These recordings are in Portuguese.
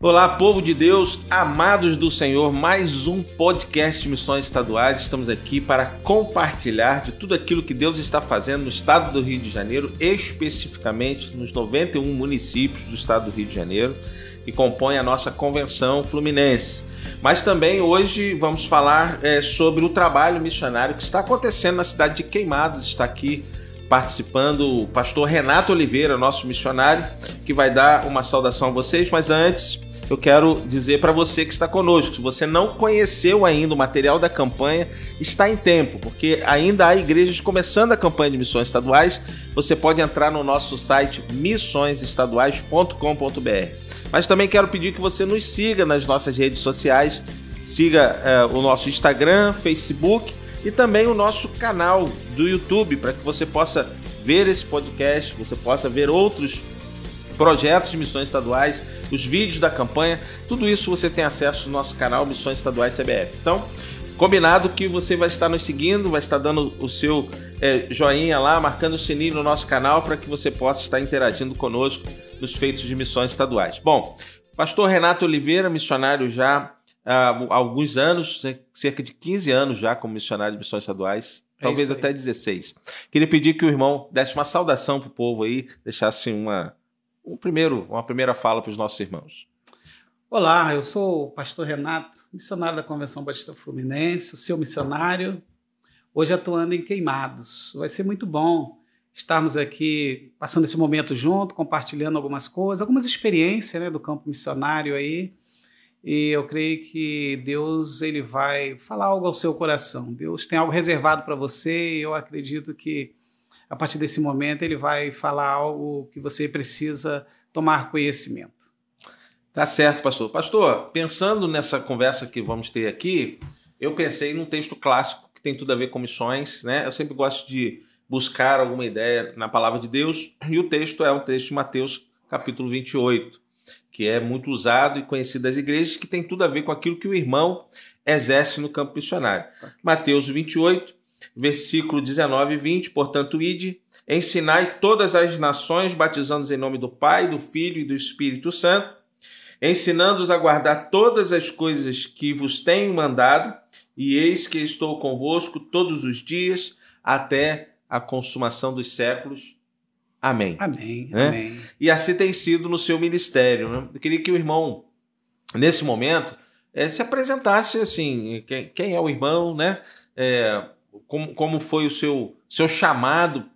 Olá, povo de Deus, amados do Senhor, mais um podcast Missões Estaduais. Estamos aqui para compartilhar de tudo aquilo que Deus está fazendo no estado do Rio de Janeiro, especificamente nos 91 municípios do estado do Rio de Janeiro, que compõem a nossa convenção fluminense. Mas também hoje vamos falar é, sobre o trabalho missionário que está acontecendo na cidade de Queimados, está aqui participando o pastor Renato Oliveira, nosso missionário, que vai dar uma saudação a vocês, mas antes eu quero dizer para você que está conosco, se você não conheceu ainda o material da campanha, está em tempo, porque ainda há igrejas começando a campanha de missões estaduais. Você pode entrar no nosso site missõesestaduais.com.br. Mas também quero pedir que você nos siga nas nossas redes sociais, siga uh, o nosso Instagram, Facebook e também o nosso canal do YouTube para que você possa ver esse podcast, você possa ver outros projetos de missões estaduais, os vídeos da campanha, tudo isso você tem acesso no nosso canal Missões Estaduais CBF. Então, combinado que você vai estar nos seguindo, vai estar dando o seu é, joinha lá, marcando o sininho no nosso canal para que você possa estar interagindo conosco nos feitos de missões estaduais. Bom, pastor Renato Oliveira, missionário já há alguns anos, cerca de 15 anos já como missionário de missões estaduais, é talvez até 16. Queria pedir que o irmão desse uma saudação para o povo aí, deixasse uma, um primeiro, uma primeira fala para os nossos irmãos. Olá, eu sou o pastor Renato, missionário da Convenção Batista Fluminense, o seu missionário, hoje atuando em Queimados. Vai ser muito bom estarmos aqui passando esse momento junto, compartilhando algumas coisas, algumas experiências né, do campo missionário aí. E eu creio que Deus ele vai falar algo ao seu coração. Deus tem algo reservado para você e eu acredito que a partir desse momento ele vai falar algo que você precisa tomar conhecimento. Tá certo, pastor. Pastor, pensando nessa conversa que vamos ter aqui, eu pensei num texto clássico que tem tudo a ver com missões, né? Eu sempre gosto de buscar alguma ideia na palavra de Deus, e o texto é um texto de Mateus, capítulo 28, que é muito usado e conhecido das igrejas, que tem tudo a ver com aquilo que o irmão exerce no campo missionário. Mateus 28, versículo 19 e 20, portanto, ide, ensinai todas as nações, batizando-os em nome do Pai, do Filho e do Espírito Santo, ensinando-os a guardar todas as coisas que vos tenho mandado, e eis que estou convosco todos os dias, até a consumação dos séculos. Amém. Amém. Né? Amém. E assim tem sido no seu ministério. Né? Eu queria que o irmão, nesse momento, é, se apresentasse assim, quem, quem, é o irmão, né? É, como, como foi o seu, seu chamado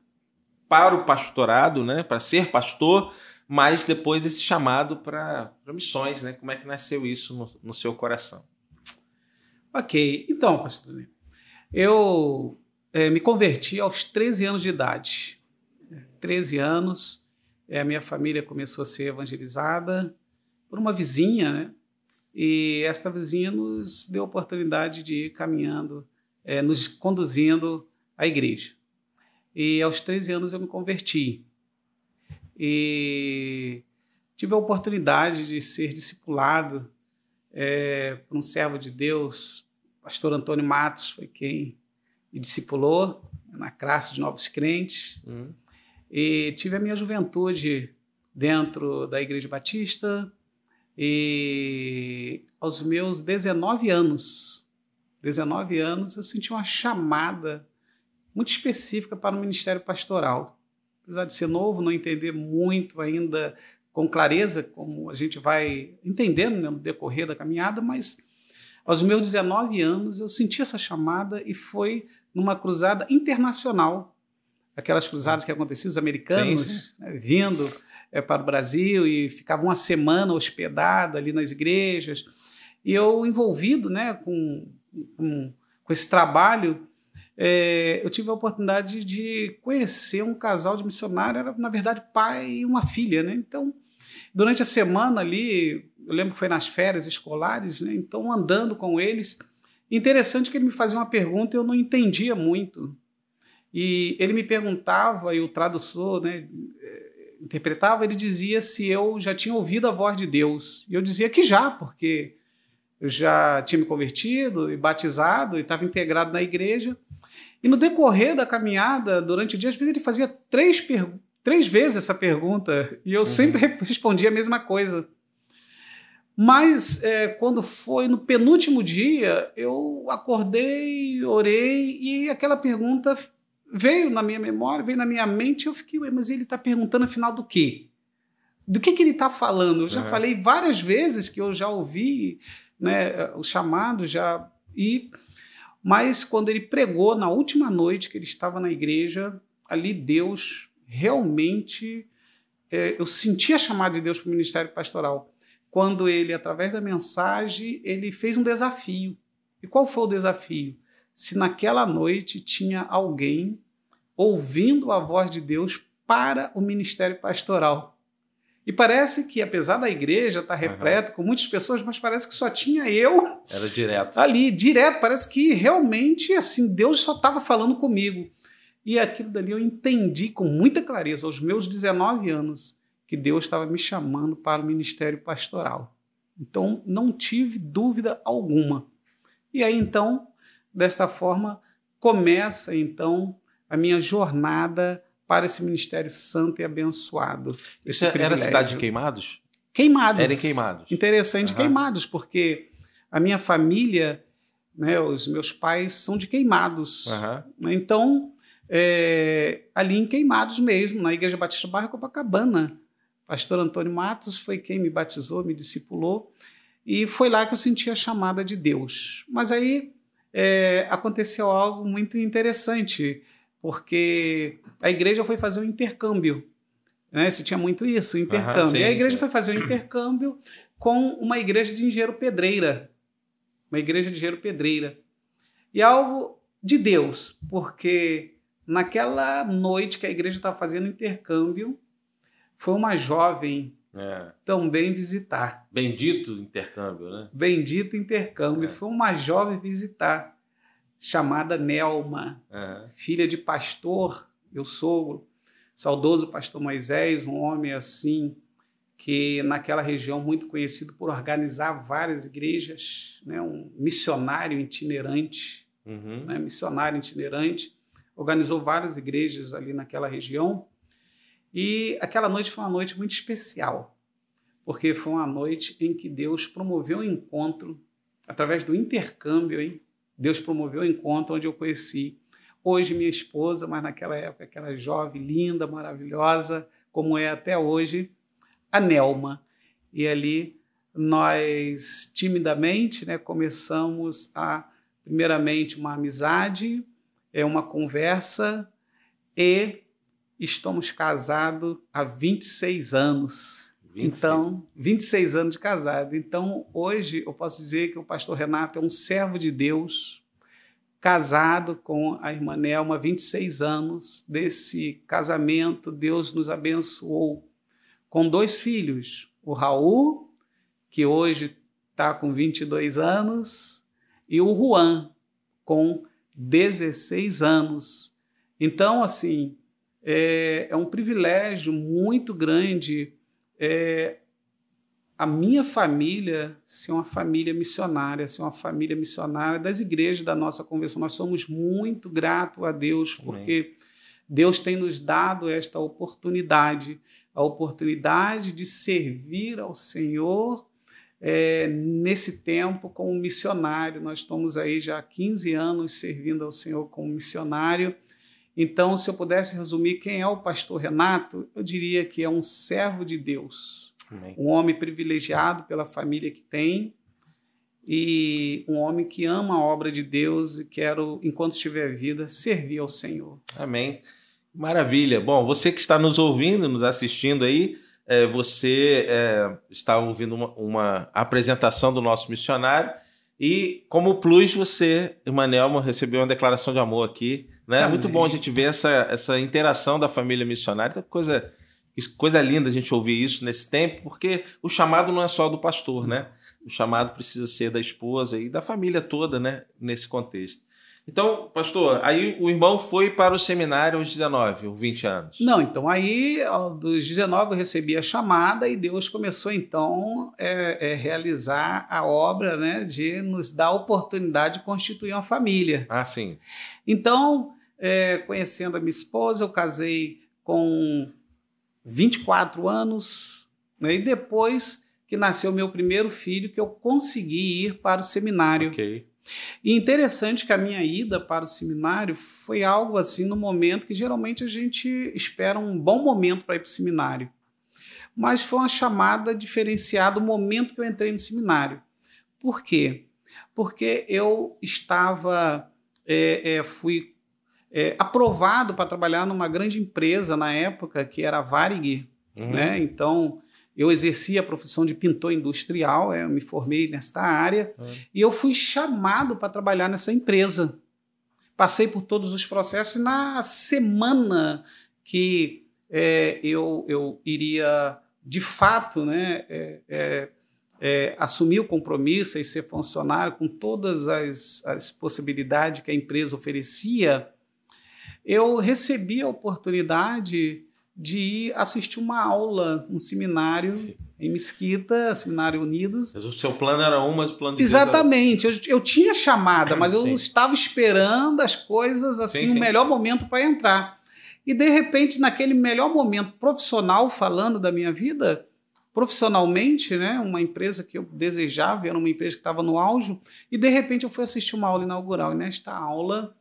para o pastorado, né, para ser pastor, mas depois esse chamado para missões, né? Como é que nasceu isso no, no seu coração? Ok, então, pastor, eu é, me converti aos 13 anos de idade. 13 anos, é, a minha família começou a ser evangelizada por uma vizinha, né? E esta vizinha nos deu a oportunidade de ir caminhando é, nos conduzindo à igreja. E aos 13 anos eu me converti. E tive a oportunidade de ser discipulado é, por um servo de Deus, pastor Antônio Matos, foi quem me discipulou na classe de novos crentes. Uhum. E tive a minha juventude dentro da Igreja Batista. E aos meus 19 anos, 19 anos, eu senti uma chamada muito específica para o ministério pastoral. Apesar de ser novo, não entender muito ainda com clareza, como a gente vai entendendo né, no decorrer da caminhada, mas aos meus 19 anos eu senti essa chamada e foi numa cruzada internacional. Aquelas cruzadas que aconteciam, os americanos sim, sim. Né, vindo é, para o Brasil e ficavam uma semana hospedada ali nas igrejas. E eu envolvido né, com com, com esse trabalho, é, eu tive a oportunidade de conhecer um casal de missionários, era na verdade pai e uma filha, né? Então, durante a semana ali, eu lembro que foi nas férias escolares, né? Então, andando com eles, interessante que ele me fazia uma pergunta e eu não entendia muito. E ele me perguntava, e o tradutor, né, interpretava, ele dizia se eu já tinha ouvido a voz de Deus. E eu dizia que já, porque eu já tinha me convertido e batizado e estava integrado na igreja. E no decorrer da caminhada, durante o dia, às vezes ele fazia três, três vezes essa pergunta e eu uhum. sempre respondia a mesma coisa. Mas é, quando foi no penúltimo dia, eu acordei, orei e aquela pergunta veio na minha memória, veio na minha mente. Eu fiquei, mas ele está perguntando afinal do quê? Do que, que ele está falando? Eu já falei várias vezes que eu já ouvi né, o chamado, já e mas quando ele pregou na última noite que ele estava na igreja, ali Deus realmente é, eu senti a chamada de Deus para o ministério pastoral quando ele, através da mensagem, ele fez um desafio. E qual foi o desafio? Se naquela noite tinha alguém ouvindo a voz de Deus para o ministério pastoral. E parece que, apesar da igreja estar repleta uhum. com muitas pessoas, mas parece que só tinha eu. Era direto. Ali, direto. Parece que realmente, assim, Deus só estava falando comigo. E aquilo dali eu entendi com muita clareza, aos meus 19 anos, que Deus estava me chamando para o ministério pastoral. Então, não tive dúvida alguma. E aí, então, desta forma, começa, então, a minha jornada para esse ministério santo e abençoado. Isso era a cidade de Queimados? Queimados. Era em Queimados. Interessante, uhum. Queimados, porque a minha família, né, os meus pais são de Queimados. Uhum. Então, é, ali em Queimados mesmo, na Igreja Batista Barra Copacabana, Pastor Antônio Matos foi quem me batizou, me discipulou, e foi lá que eu senti a chamada de Deus. Mas aí é, aconteceu algo muito interessante, porque a igreja foi fazer um intercâmbio. Né? Se tinha muito isso, intercâmbio. Uhum, sim, e a igreja sim. foi fazer um intercâmbio com uma igreja de engenheiro pedreira. Uma igreja de engenheiro pedreira. E algo de Deus, porque naquela noite que a igreja estava fazendo intercâmbio, foi uma jovem é. também visitar. Bendito intercâmbio, né? Bendito intercâmbio. É. Foi uma jovem visitar, chamada Nelma, é. filha de pastor, meu sogro, saudoso pastor Moisés, um homem assim, que naquela região muito conhecido por organizar várias igrejas, né? um missionário itinerante, uhum. né? missionário itinerante, organizou várias igrejas ali naquela região e aquela noite foi uma noite muito especial, porque foi uma noite em que Deus promoveu um encontro, através do intercâmbio, hein? Deus promoveu um encontro onde eu conheci hoje minha esposa, mas naquela época aquela jovem, linda, maravilhosa, como é até hoje, a Nelma. E ali nós timidamente né, começamos a, primeiramente, uma amizade, é uma conversa e estamos casados há 26 anos. 26. Então, 26 anos de casado. Então, hoje eu posso dizer que o pastor Renato é um servo de Deus, casado com a irmã Nelma, 26 anos. Desse casamento, Deus nos abençoou com dois filhos, o Raul, que hoje está com 22 anos, e o Juan, com 16 anos. Então, assim, é, é um privilégio muito grande é, a minha família ser uma família missionária, ser uma família missionária das igrejas da nossa convenção. Nós somos muito gratos a Deus, porque Amém. Deus tem nos dado esta oportunidade a oportunidade de servir ao Senhor é, nesse tempo como missionário. Nós estamos aí já há 15 anos servindo ao Senhor como missionário então, se eu pudesse resumir quem é o pastor Renato, eu diria que é um servo de Deus, Amém. um homem privilegiado pela família que tem e um homem que ama a obra de Deus e quero, enquanto estiver vida, servir ao Senhor. Amém. Maravilha. Bom, você que está nos ouvindo, nos assistindo aí, é, você é, está ouvindo uma, uma, apresentação do nosso missionário e, como plus, você, Emanuel, recebeu uma declaração de amor aqui né? É muito bom a gente ver essa, essa interação da família missionária. Então, coisa, coisa linda a gente ouvir isso nesse tempo, porque o chamado não é só do pastor, né? O chamado precisa ser da esposa e da família toda, né? Nesse contexto. Então, pastor, aí o irmão foi para o seminário aos 19 ou 20 anos. Não, então aí, dos 19 eu recebi a chamada e Deus começou então é, é, realizar a obra né, de nos dar a oportunidade de constituir uma família. Ah, sim. Então, é, conhecendo a minha esposa, eu casei com 24 anos, né, e depois que nasceu meu primeiro filho, que eu consegui ir para o seminário. Ok. E interessante que a minha ida para o seminário foi algo assim no momento que geralmente a gente espera um bom momento para ir para o seminário. Mas foi uma chamada diferenciada o momento que eu entrei no seminário. Por quê? Porque eu estava, é, é, fui é, aprovado para trabalhar numa grande empresa na época, que era a Varig. Uhum. Né? Então, eu exerci a profissão de pintor industrial, é, eu me formei nesta área, uhum. e eu fui chamado para trabalhar nessa empresa. Passei por todos os processos e na semana que é, eu, eu iria, de fato, né, é, é, é, assumir o compromisso e ser funcionário com todas as, as possibilidades que a empresa oferecia, eu recebi a oportunidade de ir assistir uma aula, um seminário Sim. em Mesquita, Seminário Unidos. Mas o seu plano era um, mas o plano de Exatamente. Era... Eu, eu tinha chamada, mas eu estava esperando as coisas assim, sim, o melhor momento para entrar. E de repente, naquele melhor momento profissional, falando da minha vida, profissionalmente, né, uma empresa que eu desejava, era uma empresa que estava no auge, e de repente eu fui assistir uma aula inaugural. E nesta aula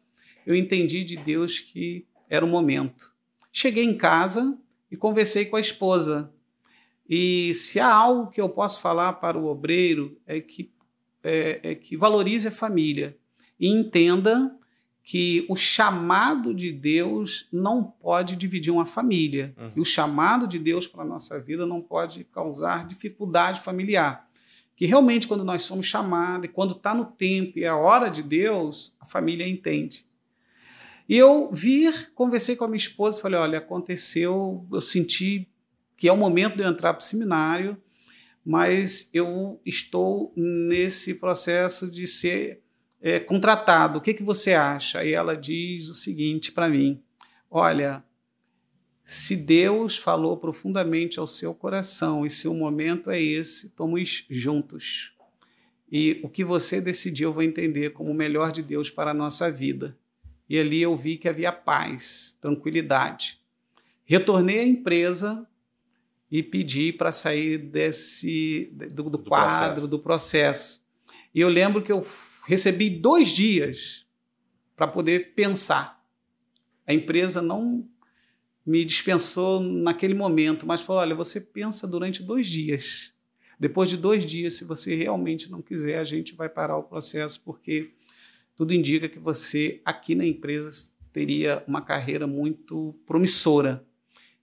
eu entendi de Deus que era o momento. Cheguei em casa e conversei com a esposa. E se há algo que eu posso falar para o obreiro é que, é, é que valorize a família e entenda que o chamado de Deus não pode dividir uma família. Uhum. O chamado de Deus para a nossa vida não pode causar dificuldade familiar. Que realmente, quando nós somos chamados, e quando está no tempo e é a hora de Deus, a família entende. E eu vir, conversei com a minha esposa e falei: olha, aconteceu, eu senti que é o momento de eu entrar para o seminário, mas eu estou nesse processo de ser é, contratado. O que, que você acha? E ela diz o seguinte para mim: olha, se Deus falou profundamente ao seu coração e se o momento é esse, estamos juntos. E o que você decidir, eu vou entender como o melhor de Deus para a nossa vida e ali eu vi que havia paz, tranquilidade. Retornei à empresa e pedi para sair desse do, do, do quadro, processo. do processo. E eu lembro que eu recebi dois dias para poder pensar. A empresa não me dispensou naquele momento, mas falou: olha, você pensa durante dois dias. Depois de dois dias, se você realmente não quiser, a gente vai parar o processo, porque tudo indica que você aqui na empresa teria uma carreira muito promissora.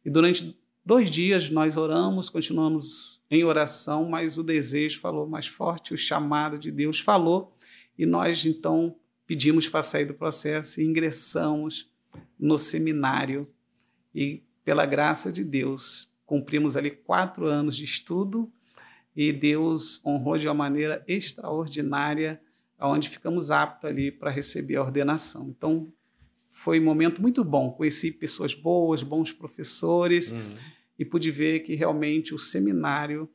E durante dois dias nós oramos, continuamos em oração, mas o desejo falou mais forte, o chamado de Deus falou, e nós então pedimos para sair do processo e ingressamos no seminário. E pela graça de Deus, cumprimos ali quatro anos de estudo e Deus honrou de uma maneira extraordinária onde ficamos aptos ali para receber a ordenação. Então, foi um momento muito bom. Conheci pessoas boas, bons professores uhum. e pude ver que realmente o seminário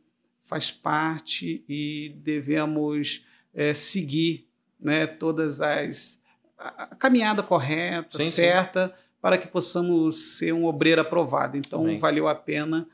faz parte e devemos é, seguir né, todas as a caminhada correta, sim, certa, sim. para que possamos ser um obreiro aprovado. Então, Amém. valeu a pena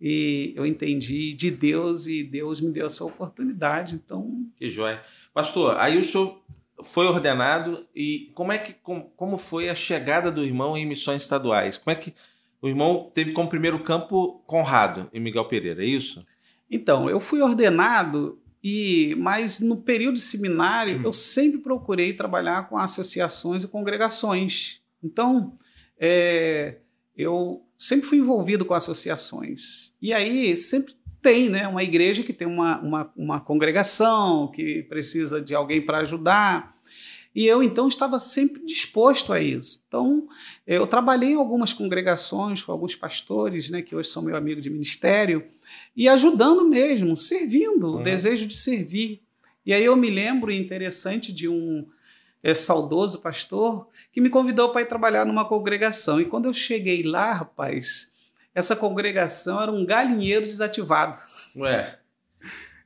e eu entendi de Deus e Deus me deu essa oportunidade. Então, que joia. Pastor, aí o senhor foi ordenado e como é que como, foi a chegada do irmão em missões estaduais? Como é que o irmão teve como primeiro campo Conrado em Miguel Pereira, é isso? Então, eu fui ordenado e mas no período de seminário eu sempre procurei trabalhar com associações e congregações. Então, é, eu sempre fui envolvido com associações. E aí sempre tem né, uma igreja que tem uma, uma, uma congregação, que precisa de alguém para ajudar. E eu, então, estava sempre disposto a isso. Então, eu trabalhei em algumas congregações com alguns pastores, né, que hoje são meu amigo de ministério, e ajudando mesmo, servindo, uhum. o desejo de servir. E aí eu me lembro, interessante, de um, é, saudoso pastor, que me convidou para ir trabalhar numa congregação. E quando eu cheguei lá, rapaz, essa congregação era um galinheiro desativado. Ué.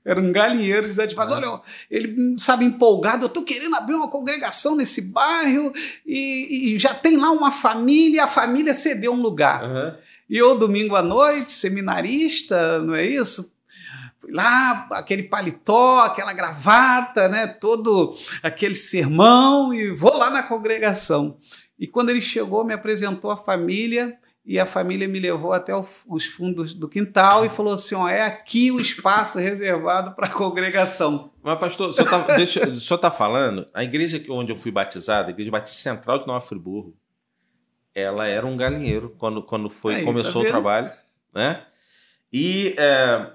Era um galinheiro desativado. Ah. Olha, ele, sabe, empolgado, eu estou querendo abrir uma congregação nesse bairro e, e, já tem lá uma família, a família cedeu um lugar. Uhum. E eu, domingo à noite, seminarista, não é isso? Fui lá, aquele paletó, aquela gravata, né? Todo aquele sermão e vou lá na congregação. E quando ele chegou, me apresentou a família e a família me levou até os fundos do quintal e falou assim: ó, é aqui o espaço reservado para a congregação. Mas, pastor, o senhor está tá falando, a igreja onde eu fui batizado, a igreja Batista Central de Nova Friburgo, ela era um galinheiro quando, quando foi, Aí, tá começou tá o trabalho, né? E é,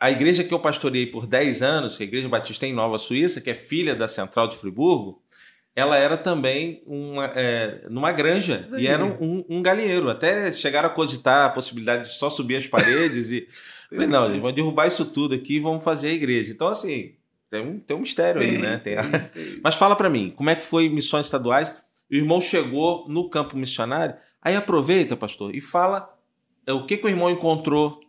a igreja que eu pastoreei por 10 anos, é a Igreja Batista em Nova Suíça, que é filha da Central de Friburgo, ela era também uma, é, numa granja e era um, um, galinheiro. Até chegaram a cogitar a possibilidade de só subir as paredes e. Falei, não, eles vão derrubar isso tudo aqui e vão fazer a igreja. Então, assim, tem um, tem um mistério tem, aí, né? Tem a... Mas fala para mim, como é que foi missões estaduais? O irmão chegou no campo missionário, aí aproveita, pastor, e fala é, o que, que o irmão encontrou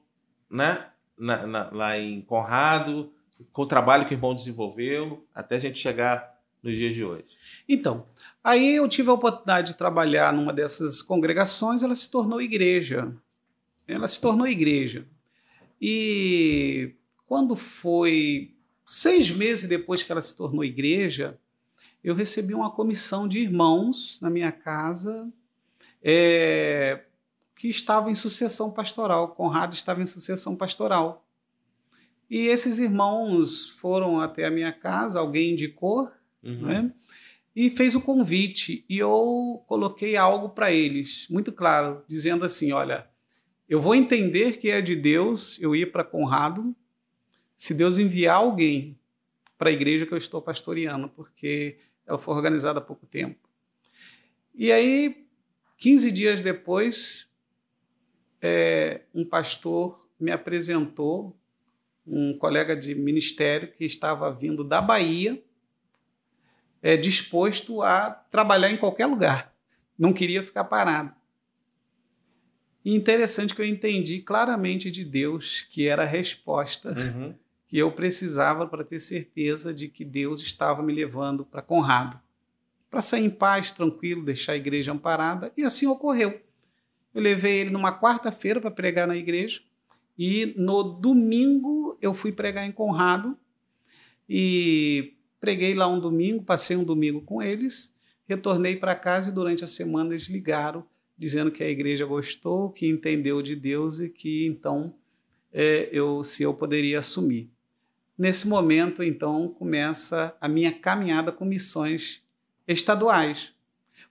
né? Na, na, lá em Conrado, com o trabalho que o irmão desenvolveu, até a gente chegar nos dias de hoje? Então, aí eu tive a oportunidade de trabalhar numa dessas congregações, ela se tornou igreja. Ela se tornou igreja. E quando foi seis meses depois que ela se tornou igreja, eu recebi uma comissão de irmãos na minha casa é, que estavam em sucessão pastoral. Conrado estava em sucessão pastoral. E esses irmãos foram até a minha casa, alguém indicou, uhum. né? e fez o convite. E eu coloquei algo para eles, muito claro, dizendo assim: olha, eu vou entender que é de Deus eu ir para Conrado se Deus enviar alguém para a igreja que eu estou pastoreando, porque ela foi organizada há pouco tempo. E aí, 15 dias depois, é, um pastor me apresentou um colega de ministério que estava vindo da Bahia é, disposto a trabalhar em qualquer lugar, não queria ficar parado. E interessante que eu entendi claramente de Deus que era a resposta uhum. que eu precisava para ter certeza de que Deus estava me levando para Conrado, para sair em paz, tranquilo, deixar a igreja amparada, e assim ocorreu. Eu levei ele numa quarta-feira para pregar na igreja, e no domingo eu fui pregar em Conrado, e Preguei lá um domingo, passei um domingo com eles, retornei para casa e durante a semana eles ligaram dizendo que a igreja gostou, que entendeu de Deus e que então é, eu se eu poderia assumir. Nesse momento, então, começa a minha caminhada com missões estaduais,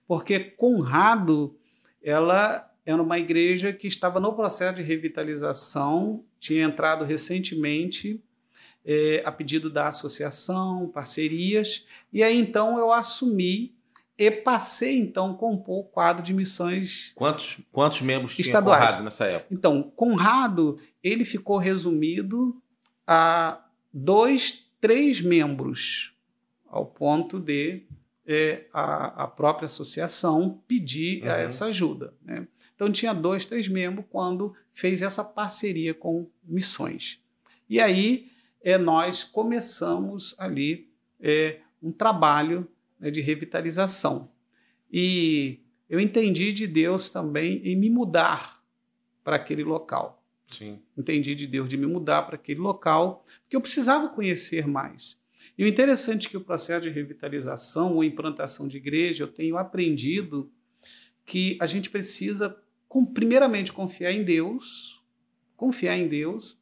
porque Conrado, ela era uma igreja que estava no processo de revitalização, tinha entrado recentemente é, a pedido da associação, parcerias, e aí então eu assumi e passei então a compor o quadro de missões quantos quantos membros tinha estaduais. Conrado nessa época então Conrado ele ficou resumido a dois três membros ao ponto de é, a, a, própria associação pedir uhum. essa ajuda né? então tinha dois três membros quando fez essa parceria com missões e aí é, nós começamos ali é, um trabalho né, de revitalização. E eu entendi de Deus também em me mudar para aquele local. Sim. Entendi de Deus de me mudar para aquele local, porque eu precisava conhecer mais. E o interessante é que o processo de revitalização ou implantação de igreja, eu tenho aprendido que a gente precisa, primeiramente, confiar em Deus, confiar em Deus,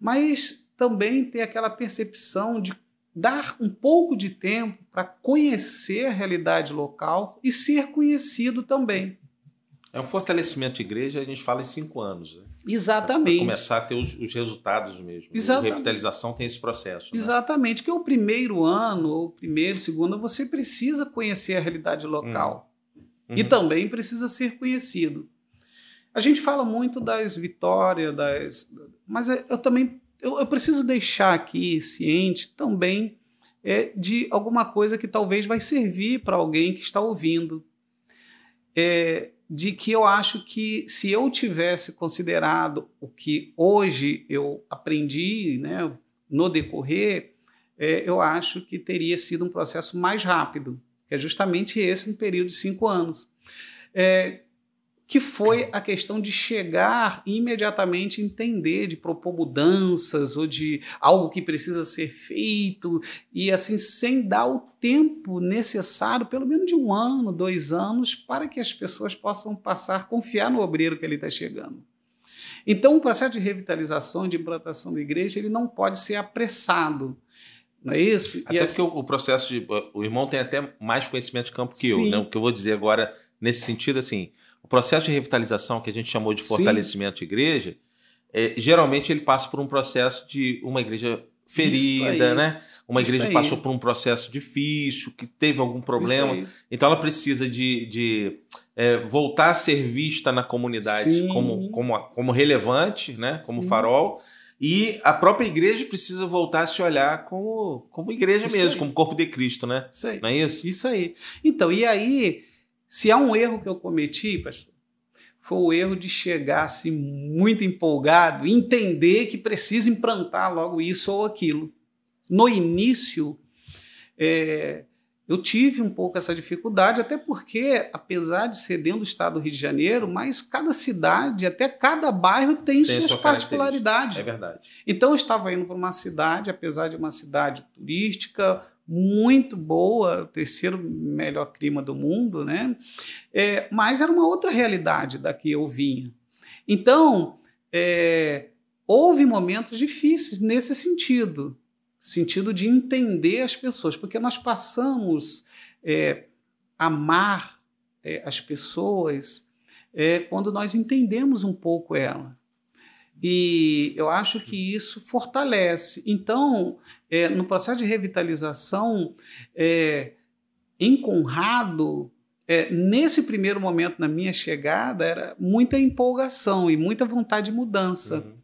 mas também ter aquela percepção de dar um pouco de tempo para conhecer a realidade local e ser conhecido também. É um fortalecimento de igreja, a gente fala em cinco anos. Né? Exatamente. Para começar a ter os, os resultados mesmo. Exatamente. A revitalização tem esse processo. Né? Exatamente, que é o primeiro ano, ou primeiro, segundo, você precisa conhecer a realidade local. Hum. Uhum. E também precisa ser conhecido. A gente fala muito das vitórias, das, mas eu também eu, eu preciso deixar aqui ciente também é, de alguma coisa que talvez vai servir para alguém que está ouvindo. É, de que eu acho que se eu tivesse considerado o que hoje eu aprendi né, no decorrer, é, eu acho que teria sido um processo mais rápido, que é justamente esse no período de cinco anos. É, que foi a questão de chegar e imediatamente entender, de propor mudanças ou de algo que precisa ser feito e assim sem dar o tempo necessário, pelo menos de um ano, dois anos, para que as pessoas possam passar a confiar no obreiro que ele está chegando. Então, o processo de revitalização, de implantação da igreja, ele não pode ser apressado. Não é isso? Até e porque o processo de. O irmão tem até mais conhecimento de campo que Sim. eu. Né? O que eu vou dizer agora, nesse sentido, assim, o processo de revitalização que a gente chamou de fortalecimento Sim. de igreja, é, geralmente ele passa por um processo de uma igreja ferida, né? Uma igreja passou por um processo difícil, que teve algum problema. Então ela precisa de, de é, voltar a ser vista na comunidade como, como, como relevante, né? Como farol. E a própria igreja precisa voltar a se olhar como, como igreja isso mesmo, aí. como corpo de Cristo, né? Isso aí. Não é isso? Isso aí. Então, e aí se há um erro que eu cometi, pastor, foi o erro de chegar assim muito empolgado, entender que precisa implantar logo isso ou aquilo. No início, é, eu tive um pouco essa dificuldade, até porque, apesar de ser dentro do estado do Rio de Janeiro, mas cada cidade, até cada bairro tem, tem suas particularidades. É verdade. Então eu estava indo para uma cidade, apesar de uma cidade turística, muito boa, o terceiro melhor clima do mundo, né? É, mas era uma outra realidade da que eu vinha. Então, é, houve momentos difíceis nesse sentido, sentido de entender as pessoas, porque nós passamos é, amar é, as pessoas é, quando nós entendemos um pouco ela. E eu acho que isso fortalece. Então, é, no processo de revitalização, é, em Conrado, é, nesse primeiro momento, na minha chegada, era muita empolgação e muita vontade de mudança. Uhum.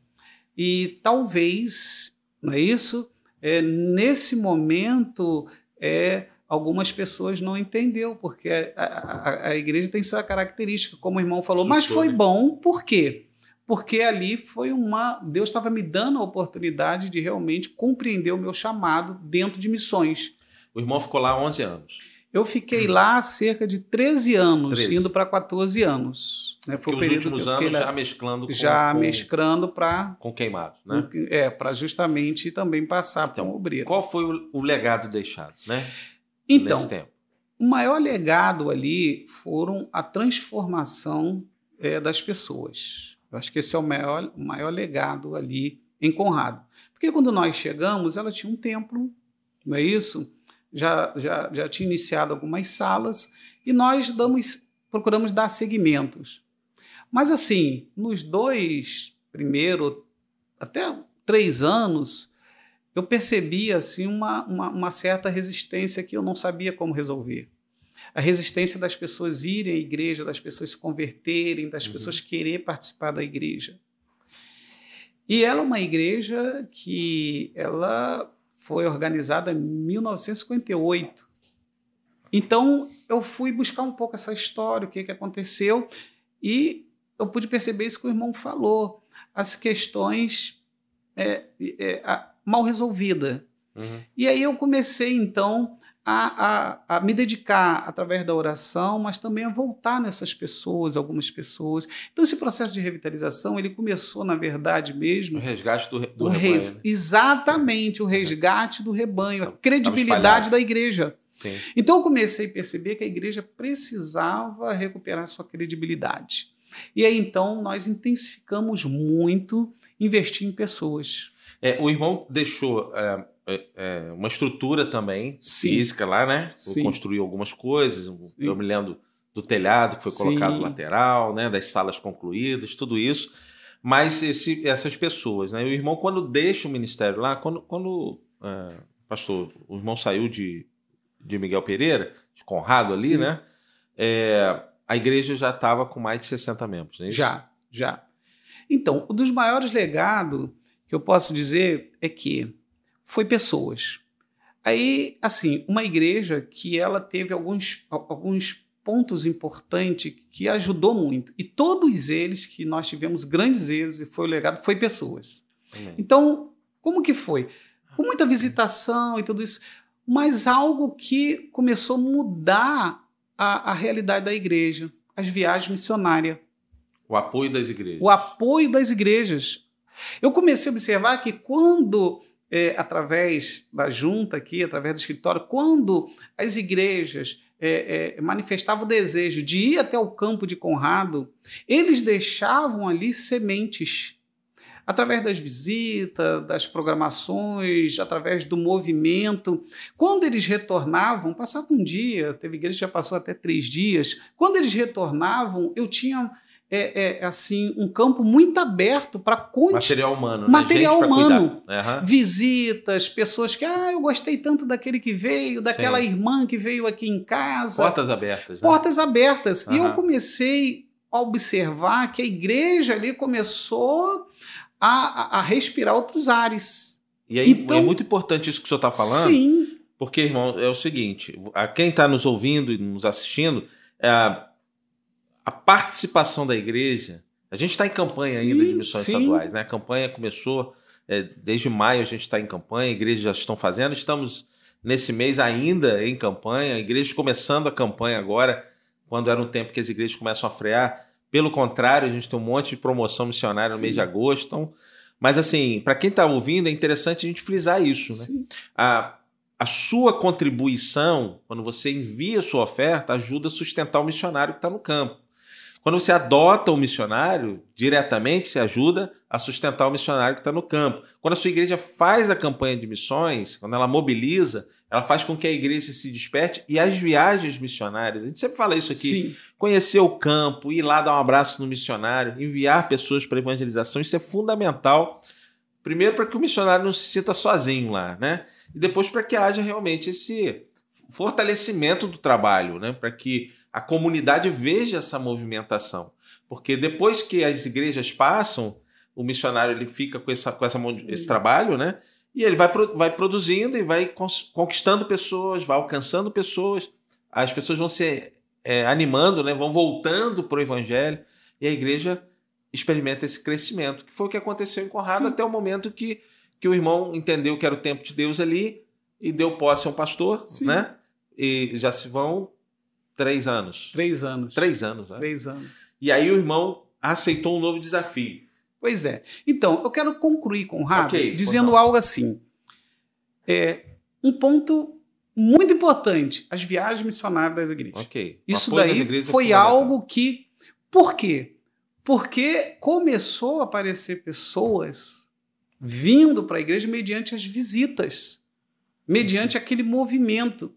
E talvez, não é isso? É, nesse momento, é, algumas pessoas não entendeu, porque a, a, a, igreja tem sua característica, como o irmão falou, mas foi né? bom, por quê? Porque ali foi uma. Deus estava me dando a oportunidade de realmente compreender o meu chamado dentro de missões. O irmão ficou lá 11 anos. Eu fiquei hum. lá cerca de 13 anos, 13. indo para 14 anos. Né? Foi Porque o período os últimos anos lá, já mesclando com Já com, mesclando para. Com queimado, né? É, para justamente também passar então, para um obreiro. Qual foi o, o legado deixado, né? Então, o maior legado ali foram a transformação é, das pessoas. Eu acho que esse é o maior, o maior legado ali em Conrado. Porque quando nós chegamos, ela tinha um templo, não é isso? Já, já, já tinha iniciado algumas salas e nós damos, procuramos dar segmentos. Mas assim, nos dois primeiros, até três anos, eu percebi assim uma, uma, uma certa resistência que eu não sabia como resolver a resistência das pessoas irem à igreja, das pessoas se converterem, das uhum. pessoas querer participar da igreja. E ela é uma igreja que ela foi organizada em 1958. Então eu fui buscar um pouco essa história, o que, que aconteceu, e eu pude perceber isso que o irmão falou, as questões é, é, mal resolvidas. Uhum. E aí eu comecei então a, a, a, me dedicar através da oração, mas também a voltar nessas pessoas, algumas pessoas. Então, esse processo de revitalização, ele começou, na verdade mesmo... O resgate do, do rebanho. Res, né? Exatamente, o resgate do rebanho, a credibilidade da igreja. Sim. Então, eu comecei a perceber que a igreja precisava recuperar sua credibilidade. E aí, então, nós intensificamos muito investir em pessoas. É, o irmão deixou... É é, é, uma estrutura também Sim. física lá, né? Sim. Construiu algumas coisas. Sim. Eu me lembro do telhado que foi colocado lateral, né? Das salas concluídas, tudo isso. Mas esse, essas pessoas, né? O irmão, quando deixa o ministério lá, quando, quando é, pastor, o irmão saiu de, de Miguel Pereira, de Conrado ali, né? É, a igreja já estava com mais de 60 membros, né? Já, já. Então, um dos maiores legados que eu posso dizer é que foi pessoas. Aí, assim, uma igreja que ela teve alguns, alguns pontos importantes que ajudou muito. E todos eles que nós tivemos grandes êxitos e foi o legado, foi pessoas. Amém. Então, como que foi? Com muita visitação e tudo isso, mas algo que começou a mudar a, a realidade da igreja, as viagens missionárias. O apoio das igrejas. O apoio das igrejas. Eu comecei a observar que quando, é, através da junta aqui, através do escritório, quando as igrejas é, é, manifestavam o desejo de ir até o campo de Conrado, eles deixavam ali sementes através das visitas, das programações, através do movimento. Quando eles retornavam, passava um dia, teve igreja que já passou até três dias. Quando eles retornavam, eu tinha é, é, assim um campo muito aberto para continuar. Material humano, né? Material humano. Uhum. Visitas, pessoas que, ah, eu gostei tanto daquele que veio, daquela Sim. irmã que veio aqui em casa. Portas abertas. Né? Portas abertas. Uhum. E eu comecei a observar que a igreja ali começou a, a, a respirar outros ares. E aí, então, é muito importante isso que o senhor está falando. Sim. Porque, irmão, é o seguinte: a quem está nos ouvindo e nos assistindo, é a, participação da igreja. A gente está em campanha sim, ainda de missões sim. estaduais, né? A campanha começou é, desde maio, a gente está em campanha, igrejas já estão fazendo, estamos nesse mês ainda em campanha, igrejas começando a campanha agora, quando era um tempo que as igrejas começam a frear. Pelo contrário, a gente tem um monte de promoção missionária no Sim. mês de agosto. Então, mas assim, para quem está ouvindo, é interessante a gente frisar isso, né? A, a sua contribuição, quando você envia a sua oferta, ajuda a sustentar o missionário que está no campo. Quando você adota o missionário diretamente, você ajuda a sustentar o missionário que está no campo. Quando a sua igreja faz a campanha de missões, quando ela mobiliza, ela faz com que a igreja se desperte e as viagens missionárias, a gente sempre fala isso aqui, Sim. conhecer o campo, ir lá dar um abraço no missionário, enviar pessoas para evangelização, isso é fundamental. Primeiro para que o missionário não se sinta sozinho lá, né? E depois para que haja realmente esse fortalecimento do trabalho, né? Para que a comunidade veja essa movimentação. Porque depois que as igrejas passam, o missionário ele fica com, essa, com essa, esse trabalho, né? E ele vai, vai produzindo e vai conquistando pessoas, vai alcançando pessoas. As pessoas vão se é, animando, né? vão voltando para o evangelho. E a igreja experimenta esse crescimento, que foi o que aconteceu em Conrado Sim. até o momento que, que o irmão entendeu que era o tempo de Deus ali e deu posse a um pastor, Sim. né? E já se vão três anos. Três anos. Três anos, né? Três anos. E aí o irmão aceitou um novo desafio. Pois é. Então, eu quero concluir, Conrado, okay, dizendo algo assim. É, um ponto muito importante: as viagens missionárias das igrejas. Ok. Isso daí foi é algo que. Por quê? Porque começou a aparecer pessoas vindo para a igreja mediante as visitas, mediante aquele movimento.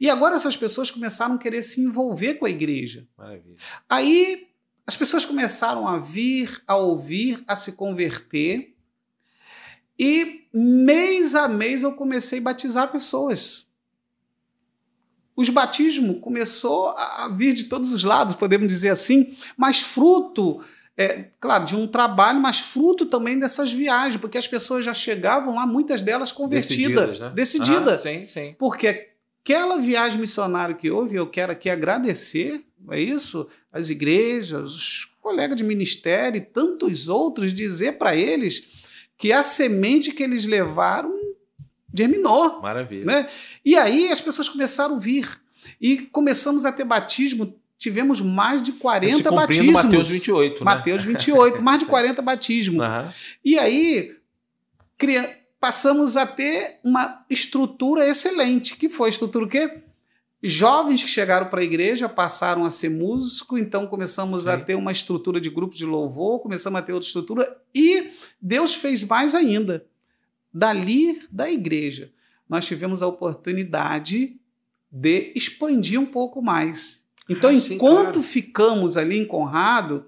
E agora essas pessoas começaram a querer se envolver com a igreja. Maravilha. Aí as pessoas começaram a vir, a ouvir, a se converter. E mês a mês eu comecei a batizar pessoas. Os batismos começou a vir de todos os lados, podemos dizer assim, mas fruto, é, claro, de um trabalho, mas fruto também dessas viagens, porque as pessoas já chegavam lá, muitas delas convertidas, decididas, né? decididas. Ah, sim, sim. Porque aquela viagem missionária que houve, eu quero aqui agradecer, é isso? as igrejas, os colegas de ministério e tantos outros, dizer para eles que a semente que eles levaram germinou. Maravilha. Né? E aí as pessoas começaram a vir. E começamos a ter batismo. Tivemos mais de 40 batismos. Mateus 28. Né? Mateus 28, mais de 40 batismos. Uhum. E aí passamos a ter uma estrutura excelente, que foi a estrutura o quê? Jovens que chegaram para a igreja passaram a ser músico, então começamos Sim. a ter uma estrutura de grupos de louvor, começamos a ter outra estrutura e Deus fez mais ainda. Dali da igreja, nós tivemos a oportunidade de expandir um pouco mais. Então, ah, enquanto claro. ficamos ali em Conrado,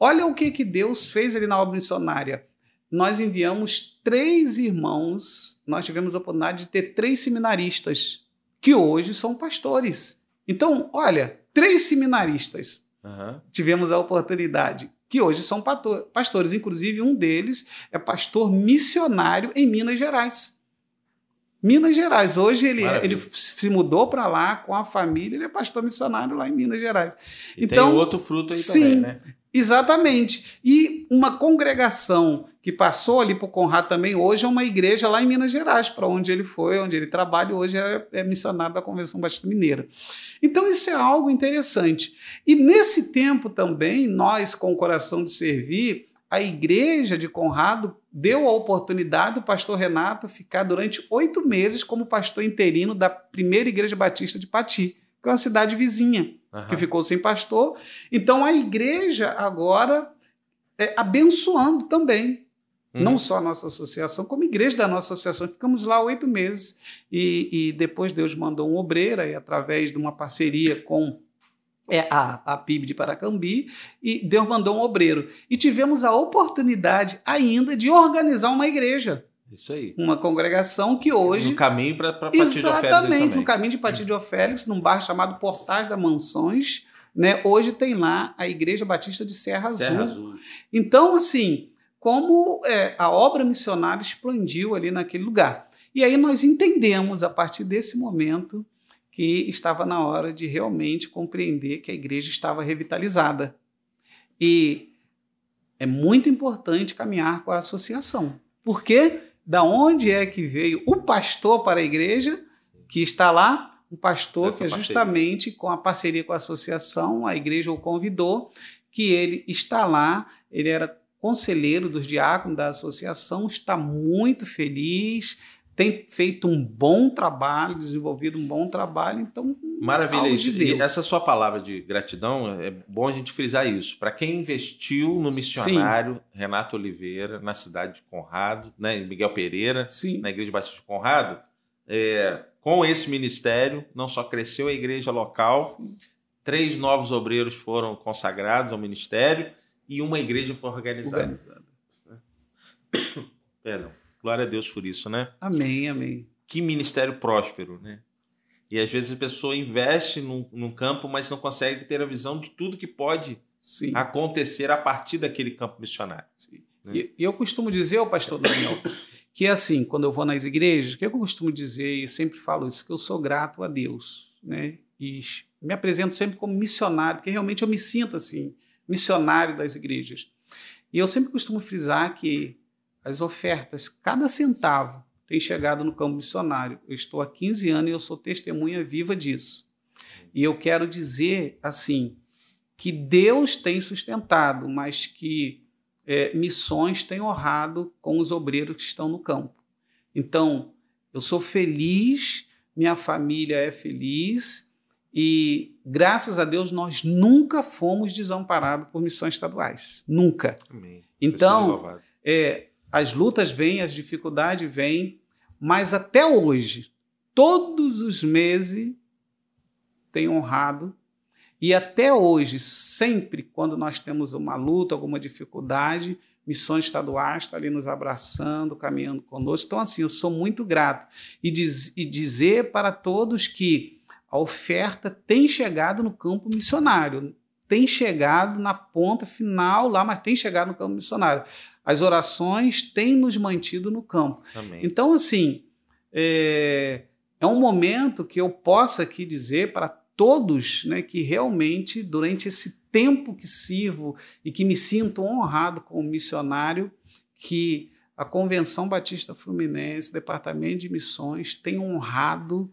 olha o que, que Deus fez ali na obra missionária. Nós enviamos três irmãos, nós tivemos a oportunidade de ter três seminaristas que hoje são pastores. Então, olha, três seminaristas uhum. tivemos a oportunidade, que hoje são pastores. Inclusive, um deles é pastor missionário em Minas Gerais. Minas Gerais. Hoje ele, ele se mudou para lá com a família, ele é pastor missionário lá em Minas Gerais. E então, tem outro fruto aí sim, também, né? Exatamente. E uma congregação que passou ali por Conrado também, hoje é uma igreja lá em Minas Gerais, para onde ele foi, onde ele trabalha, hoje é, é missionário da Convenção Batista Mineira. Então isso é algo interessante. E nesse tempo também, nós, com o coração de servir, a igreja de Conrado deu a oportunidade do pastor Renato ficar durante oito meses como pastor interino da primeira igreja batista de Pati, que é uma cidade vizinha, uhum. que ficou sem pastor. Então a igreja agora é abençoando também. Uhum. Não só a nossa associação, como igreja da nossa associação. Ficamos lá oito meses e, e depois Deus mandou um obreiro, aí, através de uma parceria com é a, a PIB de Paracambi, e Deus mandou um obreiro. E tivemos a oportunidade ainda de organizar uma igreja. Isso aí. Uma congregação que hoje. No caminho para Patídio Exatamente, no caminho de Patídio Félix, num bairro chamado Portais da Mansões. Né? Hoje tem lá a Igreja Batista de Serra, Serra Azul. Azul. Então, assim, como é, a obra missionária expandiu ali naquele lugar. E aí nós entendemos, a partir desse momento, que estava na hora de realmente compreender que a igreja estava revitalizada. E é muito importante caminhar com a associação. Porque da onde é que veio o pastor para a igreja que está lá? Um pastor Essa que é justamente com a parceria com a associação, a igreja o convidou, que ele está lá, ele era conselheiro dos diáconos da associação, está muito feliz, tem feito um bom trabalho, desenvolvido um bom trabalho, então. Maravilha, isso. De e essa sua palavra de gratidão, é bom a gente frisar isso. Para quem investiu no missionário Sim. Renato Oliveira, na cidade de Conrado, né, Miguel Pereira, Sim. na Igreja Batista de Conrado, é, com esse ministério, não só cresceu a igreja local, Sim. três novos obreiros foram consagrados ao ministério e uma igreja foi organizada. organizada. Perdão. Glória a Deus por isso, né? Amém, amém. Que ministério próspero, né? E às vezes a pessoa investe num, num campo, mas não consegue ter a visão de tudo que pode Sim. acontecer a partir daquele campo missionário. Né? E, eu costumo dizer, o pastor Daniel, que assim, quando eu vou nas igrejas, o que eu costumo dizer, e sempre falo isso, que eu sou grato a Deus, né? E me apresento sempre como missionário, porque realmente eu me sinto assim, missionário das igrejas. E eu sempre costumo frisar que as ofertas, cada centavo tem chegado no campo missionário. Eu estou há 15 anos e eu sou testemunha viva disso. E eu quero dizer assim que Deus tem sustentado, mas que é, missões têm honrado com os obreiros que estão no campo. Então, eu sou feliz, minha família é feliz e, graças a Deus, nós nunca fomos desamparados por missões estaduais. Nunca. Amém. Então, é, as lutas vêm, as dificuldades vêm, mas até hoje, todos os meses, tem honrado. E até hoje, sempre quando nós temos uma luta, alguma dificuldade, Missões Estaduais está ali nos abraçando, caminhando conosco. Então, assim, eu sou muito grato. E, diz, e dizer para todos que a oferta tem chegado no campo missionário, tem chegado na ponta final lá, mas tem chegado no campo missionário as orações têm nos mantido no campo. Amém. Então, assim, é, é um momento que eu possa aqui dizer para todos né, que realmente, durante esse tempo que sirvo e que me sinto honrado como missionário, que a Convenção Batista Fluminense, Departamento de Missões, tem honrado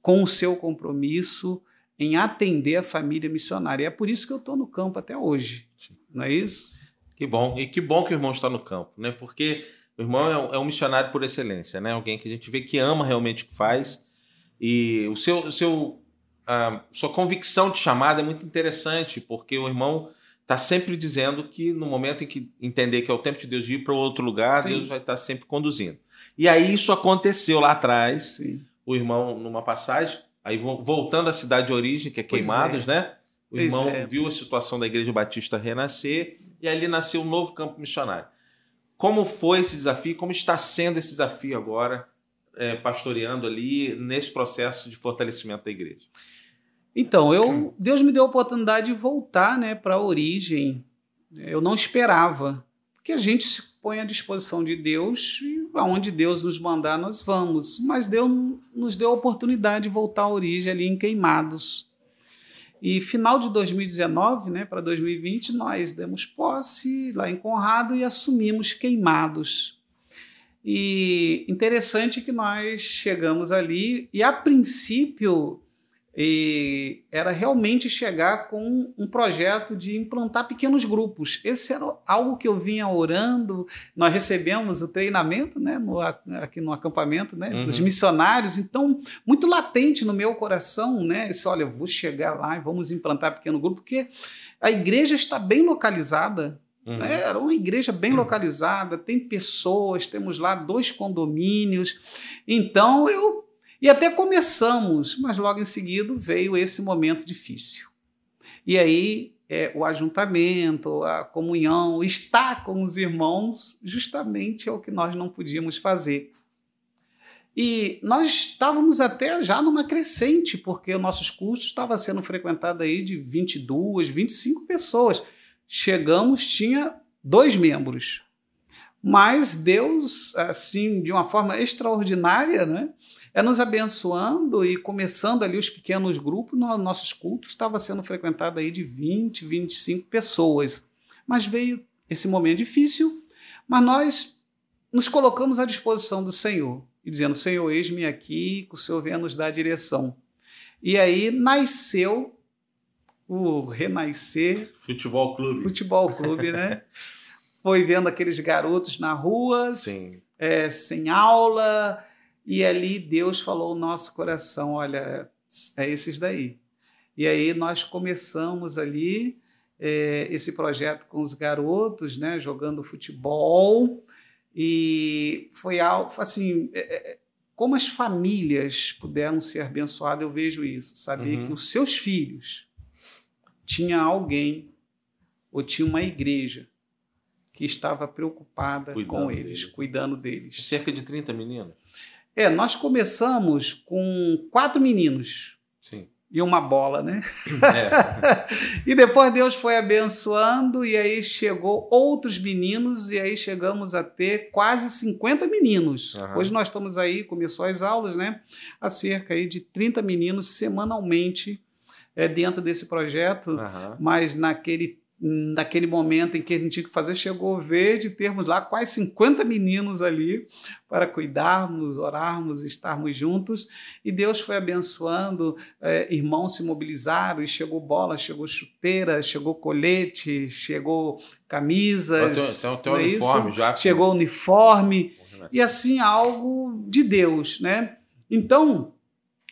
com o seu compromisso em atender a família missionária. E é por isso que eu estou no campo até hoje. Sim. Não é isso? Que bom. E que bom que o irmão está no campo, né? Porque o irmão é um, é um missionário por excelência, né? Alguém que a gente vê que ama realmente o que faz. E o seu, o seu, a sua convicção de chamada é muito interessante, porque o irmão está sempre dizendo que no momento em que entender que é o tempo de Deus de ir para outro lugar, Sim. Deus vai estar tá sempre conduzindo. E aí isso aconteceu lá atrás. Sim. O irmão, numa passagem, aí voltando à cidade de origem, que é Queimados, é. né? O pois irmão é. viu a situação da Igreja Batista renascer Sim. E ali nasceu um novo campo missionário. Como foi esse desafio? Como está sendo esse desafio agora, é, pastoreando ali nesse processo de fortalecimento da igreja? Então, eu, Deus me deu a oportunidade de voltar né, para a origem. Eu não esperava, porque a gente se põe à disposição de Deus e aonde Deus nos mandar, nós vamos. Mas Deus nos deu a oportunidade de voltar à origem ali em Queimados. E final de 2019 né, para 2020, nós demos posse lá em Conrado e assumimos queimados. E interessante que nós chegamos ali e, a princípio, e era realmente chegar com um projeto de implantar pequenos grupos. Esse era algo que eu vinha orando. Nós recebemos o treinamento né, no, aqui no acampamento né, uhum. dos missionários, então, muito latente no meu coração, né? Esse, olha, eu vou chegar lá e vamos implantar pequeno grupo, porque a igreja está bem localizada. Uhum. Né, era uma igreja bem uhum. localizada, tem pessoas, temos lá dois condomínios. Então eu e até começamos, mas logo em seguida veio esse momento difícil. E aí é, o ajuntamento, a comunhão, estar com os irmãos, justamente é o que nós não podíamos fazer. E nós estávamos até já numa crescente, porque nossos cursos estavam sendo frequentados aí de 22, 25 pessoas. Chegamos, tinha dois membros. Mas Deus, assim, de uma forma extraordinária, né? É nos abençoando e começando ali os pequenos grupos, no, nossos cultos estava sendo frequentado aí de 20, 25 pessoas. Mas veio esse momento difícil, mas nós nos colocamos à disposição do Senhor e dizendo: Senhor, eis-me aqui, que o Senhor venha nos dar direção. E aí nasceu o Renascer Futebol Clube. Futebol Clube, né? Foi vendo aqueles garotos na rua, é, sem aula, e ali Deus falou o nosso coração: olha, é esses daí. E aí nós começamos ali é, esse projeto com os garotos, né, jogando futebol. E foi algo assim. É, é, como as famílias puderam ser abençoadas, eu vejo isso. Saber uhum. que os seus filhos tinha alguém ou tinha uma igreja que estava preocupada cuidando com eles, dele. cuidando deles. Cerca de 30 meninos? É, nós começamos com quatro meninos. Sim. E uma bola, né? É. e depois Deus foi abençoando, e aí chegou outros meninos, e aí chegamos a ter quase 50 meninos. Uhum. Hoje nós estamos aí, começou as aulas, né? A cerca aí de 30 meninos semanalmente é, dentro desse projeto, uhum. mas naquele naquele momento em que a gente tinha que fazer, chegou ver de termos lá quase 50 meninos ali para cuidarmos, orarmos, estarmos juntos. E Deus foi abençoando, é, irmãos se mobilizaram e chegou bola, chegou chuteira, chegou colete, chegou camisas. Então, tem, tem uniforme isso? já. Chegou uniforme. E assim, algo de Deus, né? Então,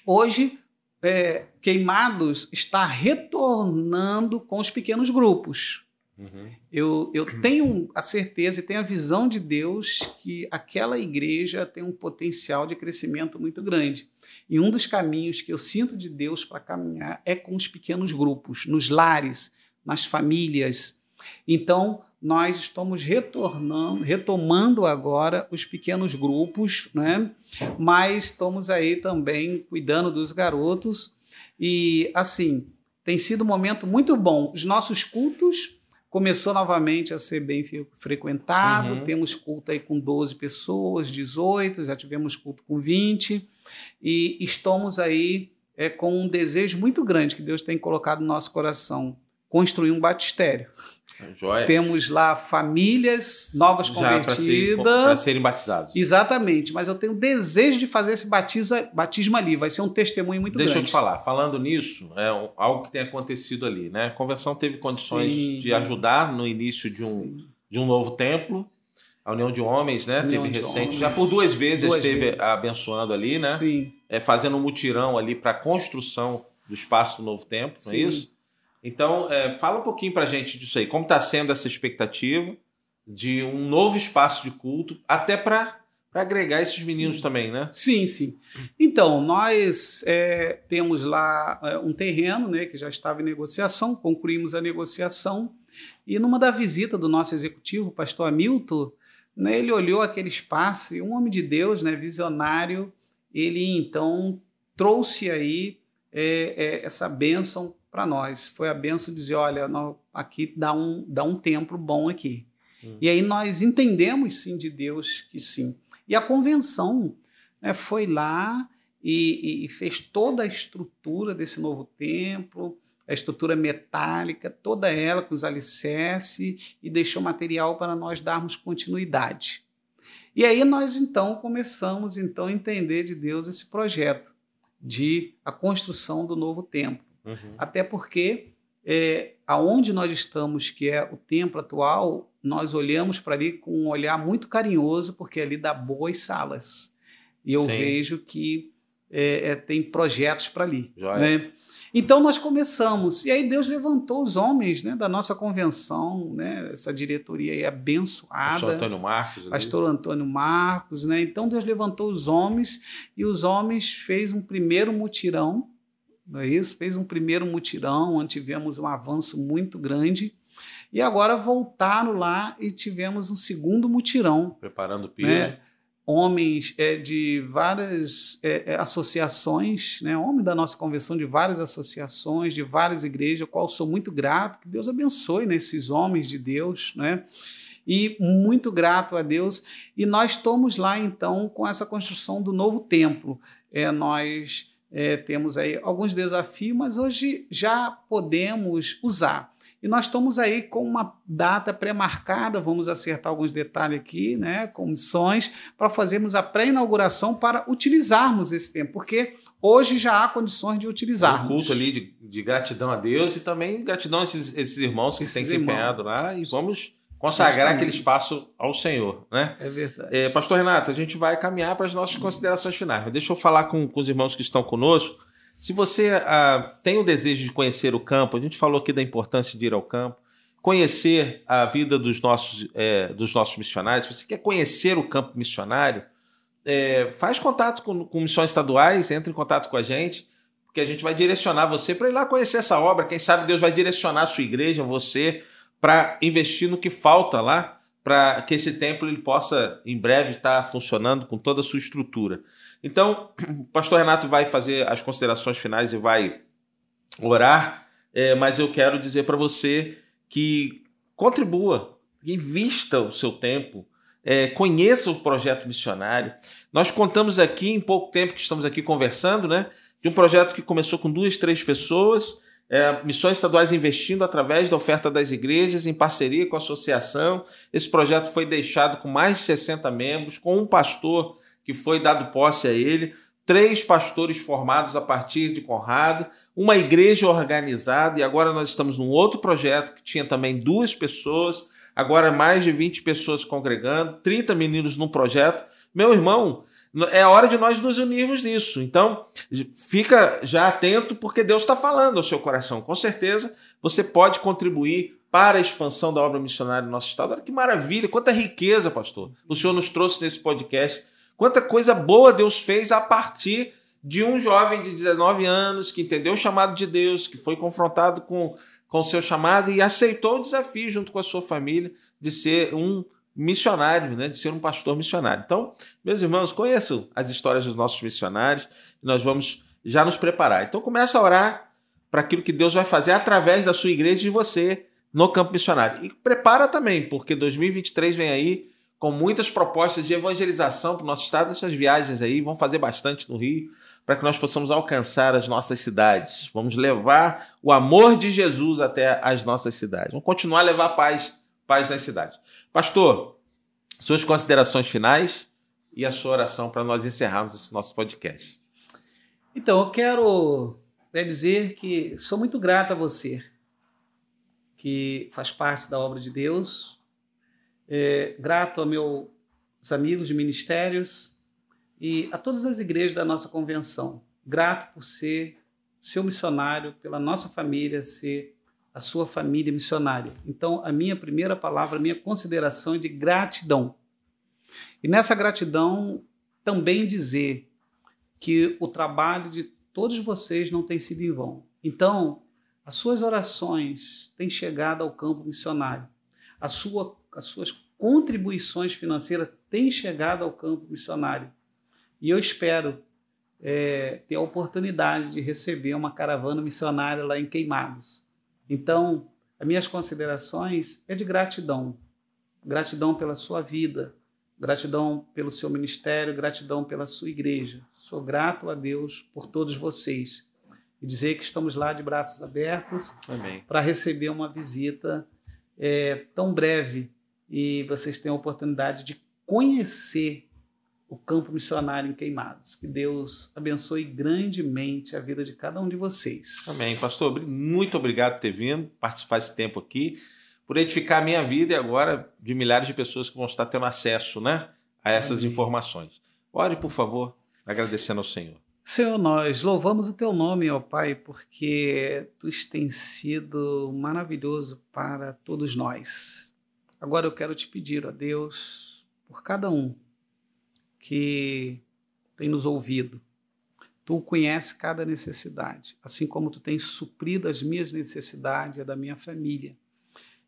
hoje é, Queimados está retornando com os pequenos grupos. Uhum. Eu, eu tenho a certeza e tenho a visão de Deus que aquela igreja tem um potencial de crescimento muito grande. E um dos caminhos que eu sinto de Deus para caminhar é com os pequenos grupos, nos lares, nas famílias. Então, nós estamos retornando, retomando agora os pequenos grupos, né? mas estamos aí também cuidando dos garotos. E assim, tem sido um momento muito bom. Os nossos cultos começou novamente a ser bem frequentado. Uhum. Temos culto aí com 12 pessoas, 18, já tivemos culto com 20. E estamos aí é, com um desejo muito grande que Deus tem colocado no nosso coração: construir um batistério. Joia. Temos lá famílias novas convertidas. Para ser, serem batizados. Exatamente, mas eu tenho desejo de fazer esse batiza, batismo ali. Vai ser um testemunho muito Deixa grande. Deixa eu te falar, falando nisso, é algo que tem acontecido ali. Né? A conversão teve condições Sim. de ajudar no início de um, de um novo templo. A União de Homens, né? União teve recente. Homens. Já por duas vezes duas esteve vezes. abençoando ali, né? Sim. É, fazendo um mutirão ali para a construção do espaço do novo templo, não é isso? Então, é, fala um pouquinho para a gente disso aí. Como está sendo essa expectativa de um novo espaço de culto, até para agregar esses meninos sim. também, né? Sim, sim. Então, nós é, temos lá é, um terreno né, que já estava em negociação, concluímos a negociação, e numa da visita do nosso executivo, o pastor Hamilton, né, ele olhou aquele espaço e um homem de Deus, né, visionário, ele então trouxe aí é, é, essa bênção para nós. Foi a benção de dizer, olha, aqui dá um, dá um templo bom aqui. Hum. E aí nós entendemos sim de Deus que sim. E a convenção né, foi lá e, e, fez toda a estrutura desse novo templo, a estrutura metálica, toda ela com os alicerces e deixou material para nós darmos continuidade. E aí nós então começamos então a entender de Deus esse projeto de a construção do novo templo. Uhum. Até porque é, aonde nós estamos, que é o templo atual, nós olhamos para ali com um olhar muito carinhoso, porque ali dá boas salas. E eu Sim. vejo que é, é, tem projetos para ali. Né? Então nós começamos, e aí Deus levantou os homens né, da nossa convenção, né, essa diretoria aí abençoada. Pastor Antônio Marcos. Ali. Pastor Antônio Marcos, né? Então Deus levantou os homens e os homens fez um primeiro mutirão, não é isso? Fez um primeiro mutirão, onde tivemos um avanço muito grande. E agora voltaram lá e tivemos um segundo mutirão. Preparando o piso. Né? Homens é, de várias é, é, associações, né? homem da nossa convenção de várias associações, de várias igrejas, ao qual sou muito grato, que Deus abençoe né, homens de Deus, né? E muito grato a Deus. E nós estamos lá, então, com essa construção do novo templo. É, nós é, temos aí alguns desafios, mas hoje já podemos usar. E nós estamos aí com uma data pré-marcada, vamos acertar alguns detalhes aqui, né, comissões, para fazermos a pré-inauguração para utilizarmos esse tempo, porque hoje já há condições de utilizar. Um culto ali de, de, gratidão a Deus e também gratidão a esses, esses irmãos que esses têm se empenhado lá e vamos consagrar Justamente. aquele espaço ao Senhor, né? É verdade. É, Pastor Renato, a gente vai caminhar para as nossas considerações finais, mas deixa eu falar com, com os irmãos que estão conosco se você uh, tem o desejo de conhecer o campo, a gente falou aqui da importância de ir ao campo, conhecer a vida dos nossos, é, dos nossos missionários, se você quer conhecer o campo missionário, é, faz contato com, com missões estaduais, entre em contato com a gente, porque a gente vai direcionar você para ir lá conhecer essa obra. Quem sabe Deus vai direcionar a sua igreja, você, para investir no que falta lá, para que esse templo ele possa em breve estar funcionando com toda a sua estrutura. Então, o pastor Renato vai fazer as considerações finais e vai orar, é, mas eu quero dizer para você que contribua, invista o seu tempo, é, conheça o projeto missionário. Nós contamos aqui, em pouco tempo que estamos aqui conversando, né, de um projeto que começou com duas, três pessoas, é, missões estaduais investindo através da oferta das igrejas, em parceria com a associação. Esse projeto foi deixado com mais de 60 membros, com um pastor que foi dado posse a ele, três pastores formados a partir de Conrado, uma igreja organizada, e agora nós estamos num outro projeto que tinha também duas pessoas, agora mais de 20 pessoas congregando, 30 meninos num projeto. Meu irmão, é hora de nós nos unirmos nisso. Então, fica já atento, porque Deus está falando ao seu coração. Com certeza, você pode contribuir para a expansão da obra missionária no nosso estado. Olha que maravilha, quanta riqueza, pastor. O Senhor nos trouxe nesse podcast Quanta coisa boa Deus fez a partir de um jovem de 19 anos que entendeu o chamado de Deus, que foi confrontado com com o seu chamado e aceitou o desafio junto com a sua família de ser um missionário, né, de ser um pastor missionário. Então, meus irmãos, conheçam as histórias dos nossos missionários e nós vamos já nos preparar. Então, começa a orar para aquilo que Deus vai fazer através da sua igreja e de você no campo missionário. E prepara também, porque 2023 vem aí com muitas propostas de evangelização para o nosso estado. Essas viagens aí vão fazer bastante no Rio para que nós possamos alcançar as nossas cidades. Vamos levar o amor de Jesus até as nossas cidades. Vamos continuar a levar paz, paz nas cidades. Pastor, suas considerações finais e a sua oração para nós encerrarmos esse nosso podcast. Então, eu quero né, dizer que sou muito grato a você, que faz parte da obra de Deus, é, grato a meus amigos de ministérios e a todas as igrejas da nossa convenção. Grato por ser seu missionário, pela nossa família ser a sua família missionária. Então, a minha primeira palavra, a minha consideração é de gratidão. E nessa gratidão, também dizer que o trabalho de todos vocês não tem sido em vão. Então, as suas orações têm chegado ao campo missionário. A sua as suas contribuições financeiras têm chegado ao campo missionário. E eu espero é, ter a oportunidade de receber uma caravana missionária lá em Queimados. Então, as minhas considerações é de gratidão. Gratidão pela sua vida, gratidão pelo seu ministério, gratidão pela sua igreja. Sou grato a Deus por todos vocês. e dizer que estamos lá de braços abertos para receber uma visita é, tão breve e vocês tenham a oportunidade de conhecer o campo missionário em Queimados. Que Deus abençoe grandemente a vida de cada um de vocês. Amém. Pastor, muito obrigado por ter vindo, participar esse tempo aqui, por edificar a minha vida e agora de milhares de pessoas que vão estar tendo acesso né, a essas Amém. informações. Ore, por favor, agradecendo ao Senhor. Senhor, nós louvamos o teu nome, ó Pai, porque tu tens sido maravilhoso para todos nós. Agora eu quero te pedir, ó Deus, por cada um que tem nos ouvido. Tu conheces cada necessidade, assim como tu tens suprido as minhas necessidades e a da minha família.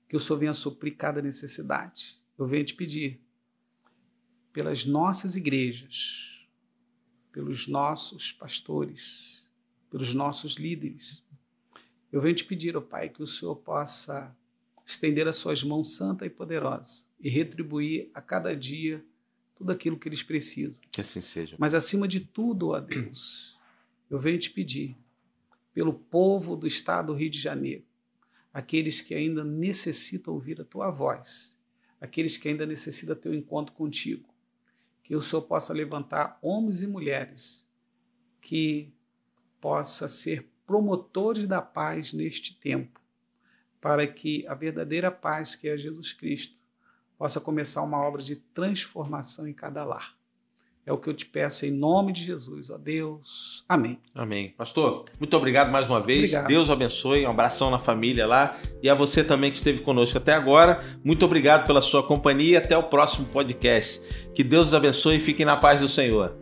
Que o Senhor venha suprir cada necessidade. Eu venho te pedir pelas nossas igrejas, pelos nossos pastores, pelos nossos líderes. Eu venho te pedir, ó Pai, que o Senhor possa estender as suas mãos santa e poderosa e retribuir a cada dia tudo aquilo que eles precisam. Que assim seja. Mas acima de tudo, ó Deus, eu venho te pedir pelo povo do estado do Rio de Janeiro, aqueles que ainda necessitam ouvir a tua voz, aqueles que ainda necessitam um encontro contigo, que o Senhor possa levantar homens e mulheres que possa ser promotores da paz neste tempo, para que a verdadeira paz que é Jesus Cristo possa começar uma obra de transformação em cada lar. É o que eu te peço em nome de Jesus, ó Deus. Amém. Amém. Pastor, muito obrigado mais uma vez. Obrigado. Deus abençoe. Um abração na família lá. E a você também que esteve conosco até agora. Muito obrigado pela sua companhia. Até o próximo podcast. Que Deus os abençoe e fiquem na paz do Senhor.